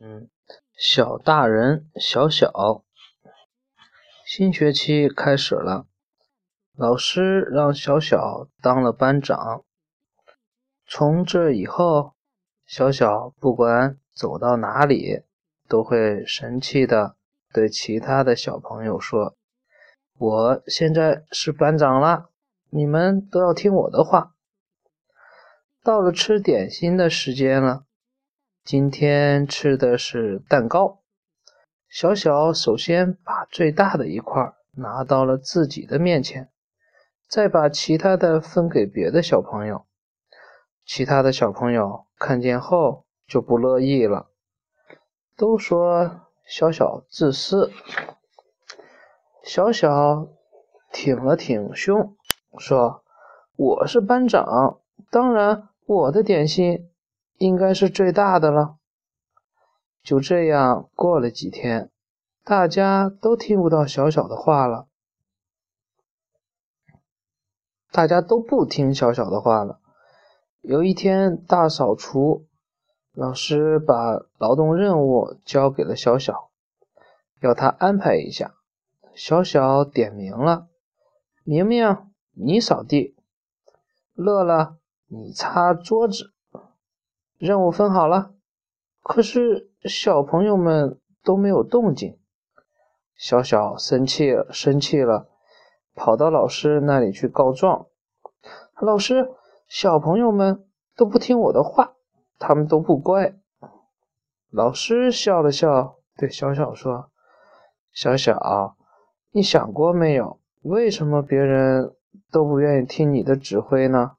嗯，小大人，小小，新学期开始了，老师让小小当了班长。从这以后，小小不管走到哪里，都会神气的对其他的小朋友说：“我现在是班长了，你们都要听我的话。”到了吃点心的时间了。今天吃的是蛋糕。小小首先把最大的一块拿到了自己的面前，再把其他的分给别的小朋友。其他的小朋友看见后就不乐意了，都说小小自私。小小挺了挺胸，说：“我是班长，当然我的点心。”应该是最大的了。就这样过了几天，大家都听不到小小的话了，大家都不听小小的话了。有一天大扫除，老师把劳动任务交给了小小，要他安排一下。小小点名了：“明明，你扫地；乐乐，你擦桌子。”任务分好了，可是小朋友们都没有动静。小小生气了，生气了，跑到老师那里去告状。老师，小朋友们都不听我的话，他们都不乖。老师笑了笑，对小小说：“小小，你想过没有，为什么别人都不愿意听你的指挥呢？”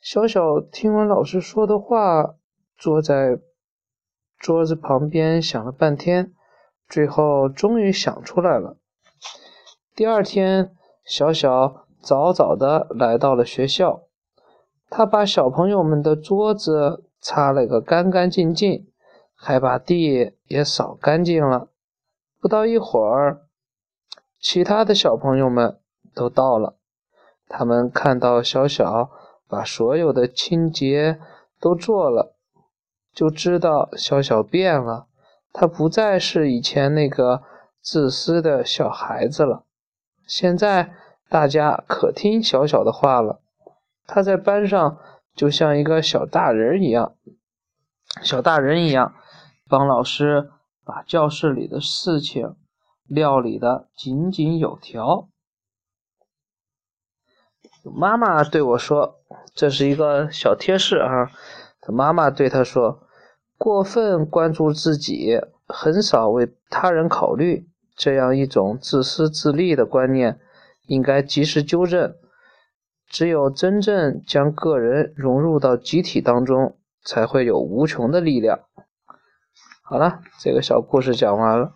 小小听完老师说的话，坐在桌子旁边想了半天，最后终于想出来了。第二天，小小早早的来到了学校，他把小朋友们的桌子擦了个干干净净，还把地也扫干净了。不到一会儿，其他的小朋友们都到了，他们看到小小。把所有的清洁都做了，就知道小小变了。他不再是以前那个自私的小孩子了。现在大家可听小小的话了。他在班上就像一个小大人一样，小大人一样，帮老师把教室里的事情料理的井井有条。妈妈对我说。这是一个小贴士啊！他妈妈对他说：“过分关注自己，很少为他人考虑，这样一种自私自利的观念，应该及时纠正。只有真正将个人融入到集体当中，才会有无穷的力量。”好了，这个小故事讲完了。